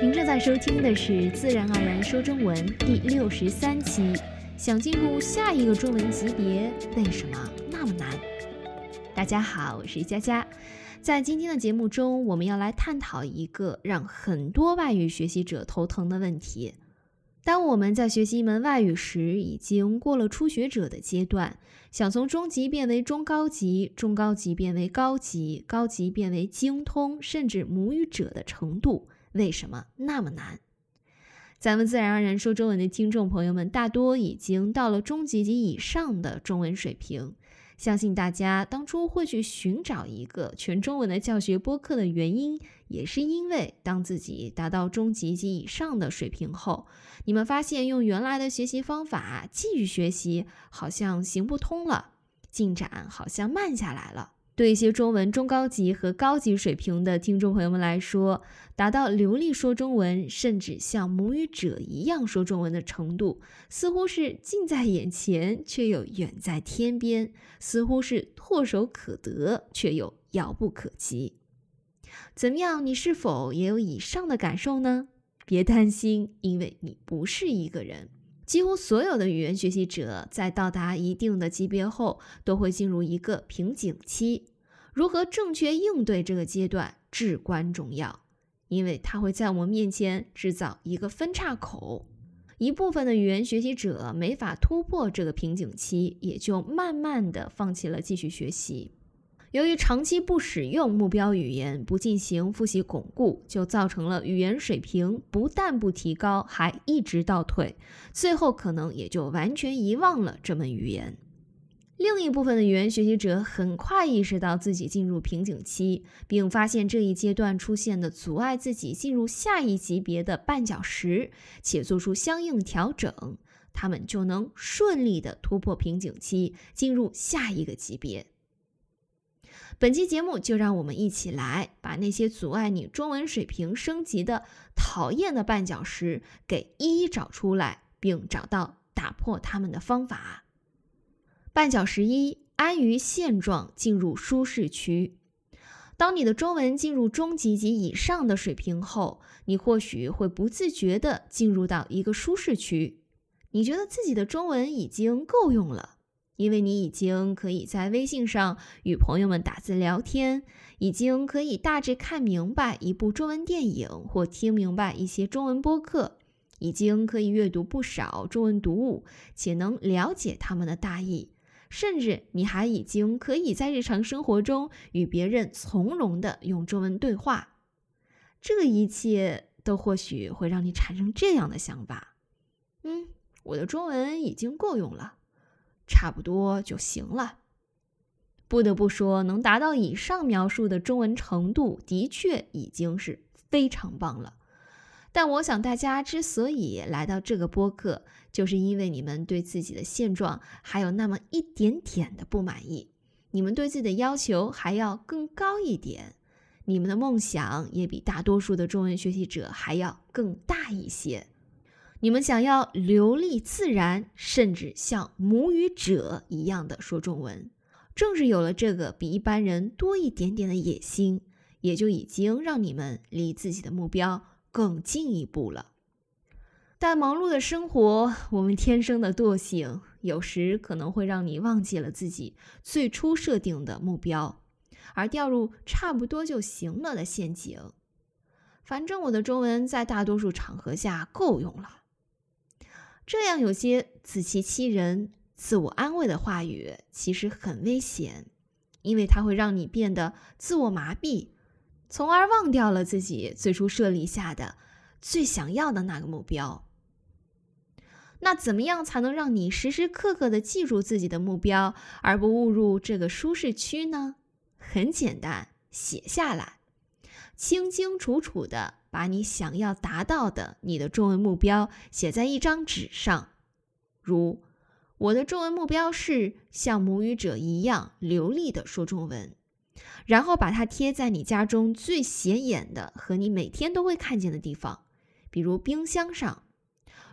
您正在收听的是《自然而然说中文》第六十三期。想进入下一个中文级别，为什么那么难？大家好，我是佳佳。在今天的节目中，我们要来探讨一个让很多外语学习者头疼的问题。当我们在学习一门外语时，已经过了初学者的阶段，想从中级变为中高级，中高级变为高级，高级变为精通，甚至母语者的程度。为什么那么难？咱们自然而然说中文的听众朋友们，大多已经到了中级及以上的中文水平。相信大家当初会去寻找一个全中文的教学播客的原因，也是因为当自己达到中级及以上的水平后，你们发现用原来的学习方法继续学习好像行不通了，进展好像慢下来了。对一些中文中高级和高级水平的听众朋友们来说，达到流利说中文，甚至像母语者一样说中文的程度，似乎是近在眼前，却又远在天边；似乎是唾手可得，却又遥不可及。怎么样？你是否也有以上的感受呢？别担心，因为你不是一个人。几乎所有的语言学习者在到达一定的级别后，都会进入一个瓶颈期。如何正确应对这个阶段至关重要，因为它会在我们面前制造一个分岔口。一部分的语言学习者没法突破这个瓶颈期，也就慢慢的放弃了继续学习。由于长期不使用目标语言，不进行复习巩固，就造成了语言水平不但不提高，还一直倒退，最后可能也就完全遗忘了这门语言。另一部分的语言学习者很快意识到自己进入瓶颈期，并发现这一阶段出现的阻碍自己进入下一级别的绊脚石，且做出相应调整，他们就能顺利的突破瓶颈期，进入下一个级别。本期节目就让我们一起来把那些阻碍你中文水平升级的讨厌的绊脚石给一一找出来，并找到打破它们的方法。绊脚石一：安于现状，进入舒适区。当你的中文进入中级及以上的水平后，你或许会不自觉地进入到一个舒适区，你觉得自己的中文已经够用了。因为你已经可以在微信上与朋友们打字聊天，已经可以大致看明白一部中文电影或听明白一些中文播客，已经可以阅读不少中文读物，且能了解他们的大意，甚至你还已经可以在日常生活中与别人从容的用中文对话。这一切都或许会让你产生这样的想法：嗯，我的中文已经够用了。差不多就行了。不得不说，能达到以上描述的中文程度，的确已经是非常棒了。但我想，大家之所以来到这个播客，就是因为你们对自己的现状还有那么一点点的不满意，你们对自己的要求还要更高一点，你们的梦想也比大多数的中文学习者还要更大一些。你们想要流利自然，甚至像母语者一样的说中文，正是有了这个比一般人多一点点的野心，也就已经让你们离自己的目标更进一步了。但忙碌的生活，我们天生的惰性，有时可能会让你忘记了自己最初设定的目标，而掉入差不多就行了的陷阱。反正我的中文在大多数场合下够用了。这样有些自欺欺人、自我安慰的话语，其实很危险，因为它会让你变得自我麻痹，从而忘掉了自己最初设立下的最想要的那个目标。那怎么样才能让你时时刻刻的记住自己的目标，而不误入这个舒适区呢？很简单，写下来，清清楚楚的。把你想要达到的你的中文目标写在一张纸上，如我的中文目标是像母语者一样流利的说中文，然后把它贴在你家中最显眼的和你每天都会看见的地方，比如冰箱上。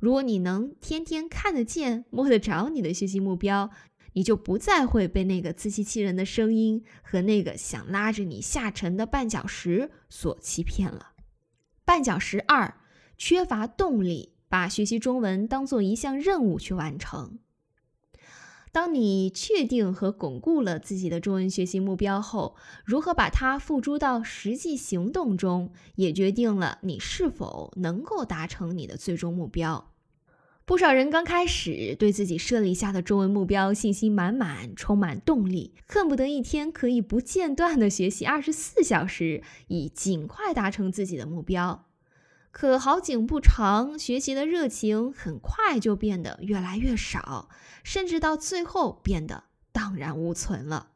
如果你能天天看得见、摸得着你的学习目标，你就不再会被那个自欺欺人的声音和那个想拉着你下沉的绊脚石所欺骗了。绊脚石二：缺乏动力，把学习中文当做一项任务去完成。当你确定和巩固了自己的中文学习目标后，如何把它付诸到实际行动中，也决定了你是否能够达成你的最终目标。不少人刚开始对自己设立下的中文目标信心满满，充满动力，恨不得一天可以不间断地学习二十四小时，以尽快达成自己的目标。可好景不长，学习的热情很快就变得越来越少，甚至到最后变得荡然无存了。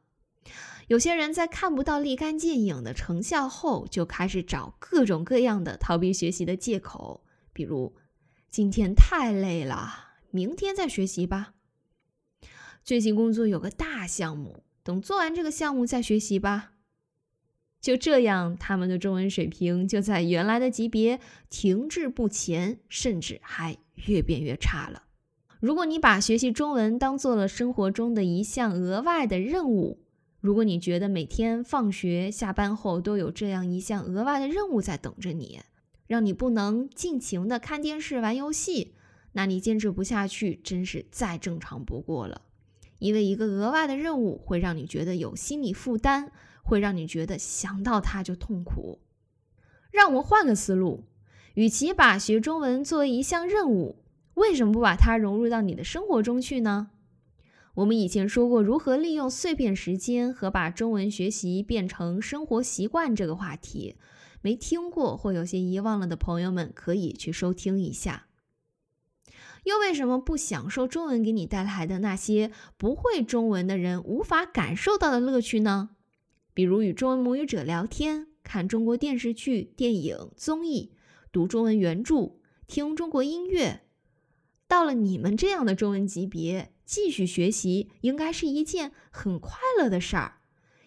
有些人在看不到立竿见影的成效后，就开始找各种各样的逃避学习的借口，比如今天太累了，明天再学习吧；最近工作有个大项目，等做完这个项目再学习吧。就这样，他们的中文水平就在原来的级别停滞不前，甚至还越变越差了。如果你把学习中文当做了生活中的一项额外的任务，如果你觉得每天放学、下班后都有这样一项额外的任务在等着你，让你不能尽情的看电视、玩游戏，那你坚持不下去，真是再正常不过了。因为一个额外的任务会让你觉得有心理负担。会让你觉得想到它就痛苦。让我们换个思路，与其把学中文作为一项任务，为什么不把它融入到你的生活中去呢？我们以前说过如何利用碎片时间和把中文学习变成生活习惯这个话题，没听过或有些遗忘了的朋友们可以去收听一下。又为什么不享受中文给你带来的那些不会中文的人无法感受到的乐趣呢？比如与中文母语者聊天、看中国电视剧、电影、综艺、读中文原著、听中国音乐。到了你们这样的中文级别，继续学习应该是一件很快乐的事儿，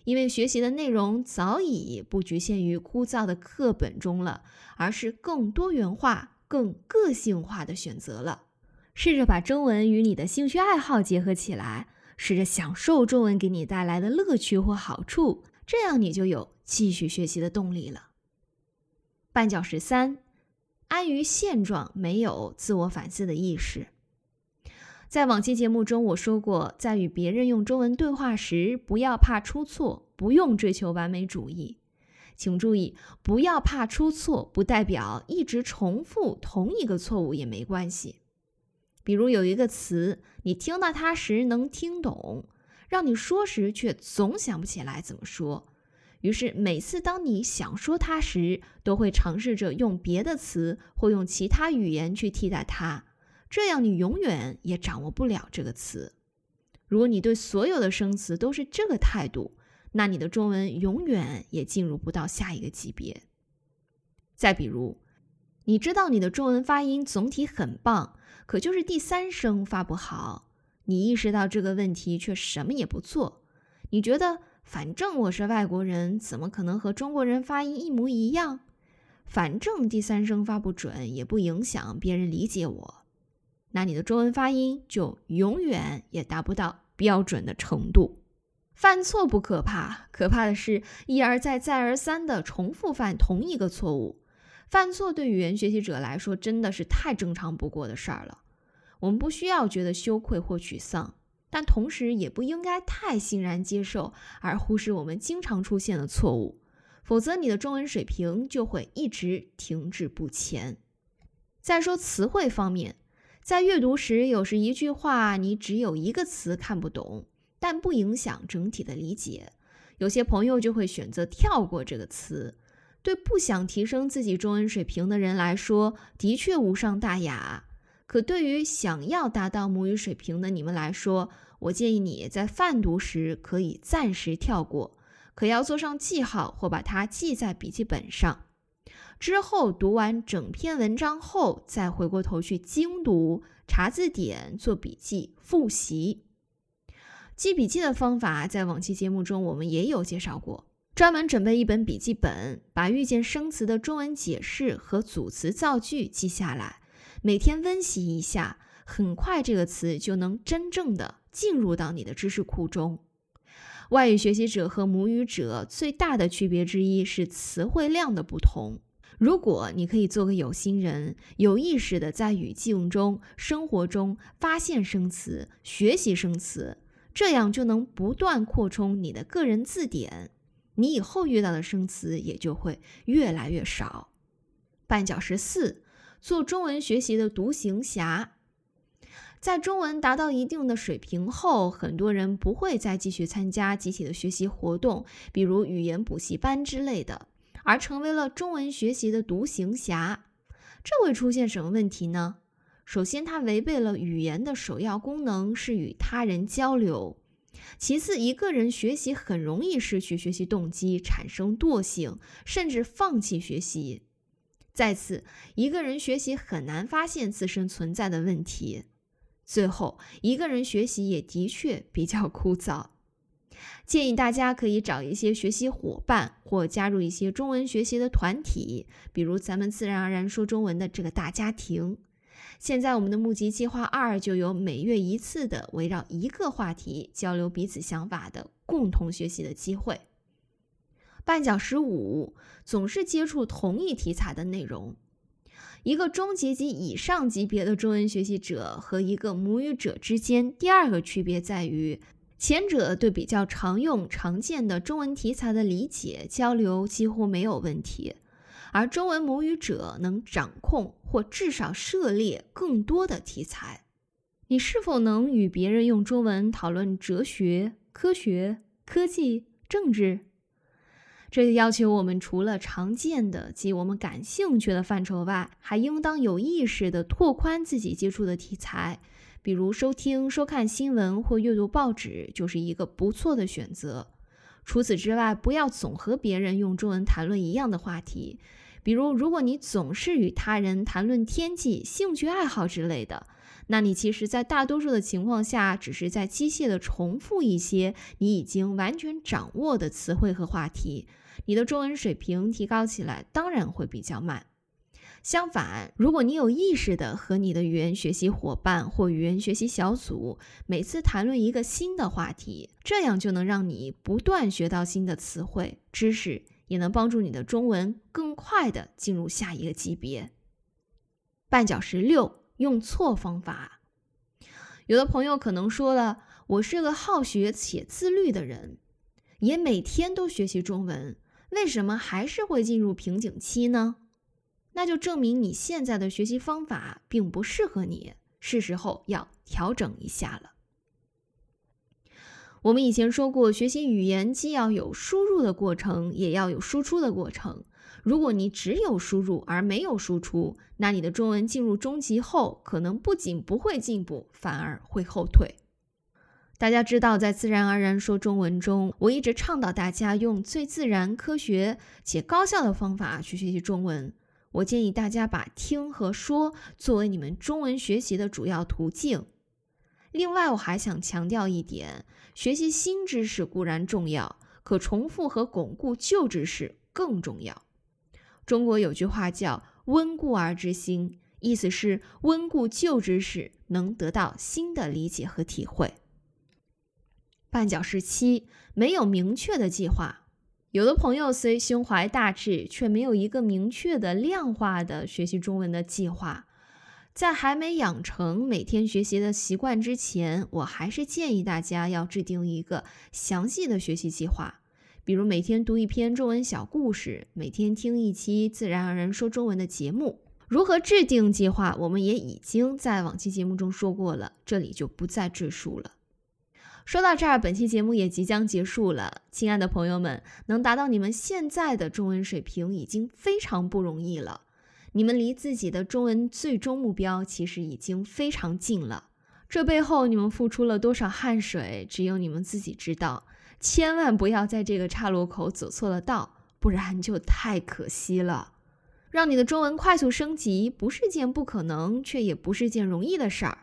因为学习的内容早已不局限于枯燥的课本中了，而是更多元化、更个性化的选择了。试着把中文与你的兴趣爱好结合起来，试着享受中文给你带来的乐趣或好处。这样你就有继续学习的动力了。绊脚石三：安于现状，没有自我反思的意识。在往期节目中，我说过，在与别人用中文对话时，不要怕出错，不用追求完美主义。请注意，不要怕出错，不代表一直重复同一个错误也没关系。比如有一个词，你听到它时能听懂。让你说时却总想不起来怎么说，于是每次当你想说它时，都会尝试着用别的词或用其他语言去替代它，这样你永远也掌握不了这个词。如果你对所有的生词都是这个态度，那你的中文永远也进入不到下一个级别。再比如，你知道你的中文发音总体很棒，可就是第三声发不好。你意识到这个问题，却什么也不做。你觉得，反正我是外国人，怎么可能和中国人发音一模一样？反正第三声发不准，也不影响别人理解我。那你的中文发音就永远也达不到标准的程度。犯错不可怕，可怕的是一而再、再而三的重复犯同一个错误。犯错对语言学习者来说，真的是太正常不过的事儿了。我们不需要觉得羞愧或沮丧，但同时也不应该太欣然接受而忽视我们经常出现的错误，否则你的中文水平就会一直停滞不前。再说词汇方面，在阅读时，有时一句话你只有一个词看不懂，但不影响整体的理解，有些朋友就会选择跳过这个词。对不想提升自己中文水平的人来说，的确无伤大雅。可对于想要达到母语水平的你们来说，我建议你在泛读时可以暂时跳过，可要做上记号或把它记在笔记本上。之后读完整篇文章后，再回过头去精读、查字典、做笔记、复习。记笔记的方法在往期节目中我们也有介绍过，专门准备一本笔记本，把遇见生词的中文解释和组词造句记下来。每天温习一下，很快这个词就能真正的进入到你的知识库中。外语学习者和母语者最大的区别之一是词汇量的不同。如果你可以做个有心人，有意识的在语境中、生活中发现生词、学习生词，这样就能不断扩充你的个人字典，你以后遇到的生词也就会越来越少。绊脚石四：做中文学习的独行侠。在中文达到一定的水平后，很多人不会再继续参加集体的学习活动，比如语言补习班之类的。而成为了中文学习的独行侠，这会出现什么问题呢？首先，它违背了语言的首要功能是与他人交流；其次，一个人学习很容易失去学习动机，产生惰性，甚至放弃学习；再次，一个人学习很难发现自身存在的问题；最后，一个人学习也的确比较枯燥。建议大家可以找一些学习伙伴，或加入一些中文学习的团体，比如咱们自然而然说中文的这个大家庭。现在我们的募集计划二就有每月一次的围绕一个话题交流彼此想法的共同学习的机会。绊脚石五：总是接触同一题材的内容。一个中级及以上级别的中文学习者和一个母语者之间，第二个区别在于。前者对比较常用、常见的中文题材的理解交流几乎没有问题，而中文母语者能掌控或至少涉猎更多的题材。你是否能与别人用中文讨论哲学、科学、科技、政治？这就要求我们除了常见的及我们感兴趣的范畴外，还应当有意识地拓宽自己接触的题材。比如收听、收看新闻或阅读报纸，就是一个不错的选择。除此之外，不要总和别人用中文谈论一样的话题。比如，如果你总是与他人谈论天气、兴趣爱好之类的，那你其实，在大多数的情况下，只是在机械地重复一些你已经完全掌握的词汇和话题。你的中文水平提高起来，当然会比较慢。相反，如果你有意识地和你的语言学习伙伴或语言学习小组每次谈论一个新的话题，这样就能让你不断学到新的词汇、知识，也能帮助你的中文更快地进入下一个级别。绊脚石六：用错方法。有的朋友可能说了，我是个好学且自律的人，也每天都学习中文，为什么还是会进入瓶颈期呢？那就证明你现在的学习方法并不适合你，是时候要调整一下了。我们以前说过，学习语言既要有输入的过程，也要有输出的过程。如果你只有输入而没有输出，那你的中文进入中级后，可能不仅不会进步，反而会后退。大家知道，在自然而然说中文中，我一直倡导大家用最自然、科学且高效的方法去学习中文。我建议大家把听和说作为你们中文学习的主要途径。另外，我还想强调一点：学习新知识固然重要，可重复和巩固旧知识更重要。中国有句话叫“温故而知新”，意思是温故旧知识能得到新的理解和体会。绊脚石七：没有明确的计划。有的朋友虽胸怀大志，却没有一个明确的量化的学习中文的计划。在还没养成每天学习的习惯之前，我还是建议大家要制定一个详细的学习计划。比如每天读一篇中文小故事，每天听一期自然而然说中文的节目。如何制定计划，我们也已经在往期节目中说过了，这里就不再赘述了。说到这儿，本期节目也即将结束了。亲爱的朋友们，能达到你们现在的中文水平已经非常不容易了。你们离自己的中文最终目标其实已经非常近了。这背后你们付出了多少汗水，只有你们自己知道。千万不要在这个岔路口走错了道，不然就太可惜了。让你的中文快速升级，不是件不可能，却也不是件容易的事儿。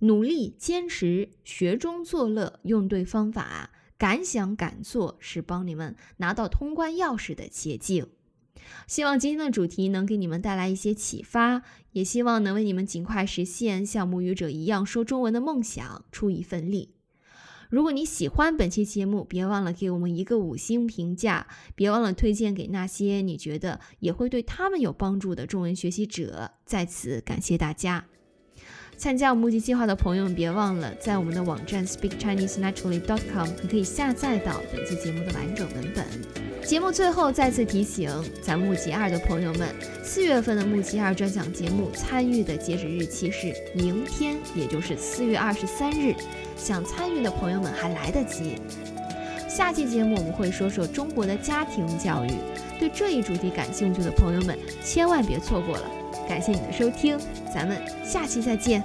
努力坚持，学中作乐，用对方法，敢想敢做，是帮你们拿到通关钥匙的捷径。希望今天的主题能给你们带来一些启发，也希望能为你们尽快实现像母语者一样说中文的梦想出一份力。如果你喜欢本期节目，别忘了给我们一个五星评价，别忘了推荐给那些你觉得也会对他们有帮助的中文学习者。在此感谢大家。参加我募集计划的朋友们，别忘了在我们的网站 speakchinesenaturally.com，你可以下载到本期节目的完整文本。节目最后再次提醒咱募集二的朋友们，四月份的募集二专享节目参与的截止日期是明天，也就是四月二十三日。想参与的朋友们还来得及。下期节目我们会说说中国的家庭教育，对这一主题感兴趣的朋友们千万别错过了。感谢你的收听，咱们下期再见。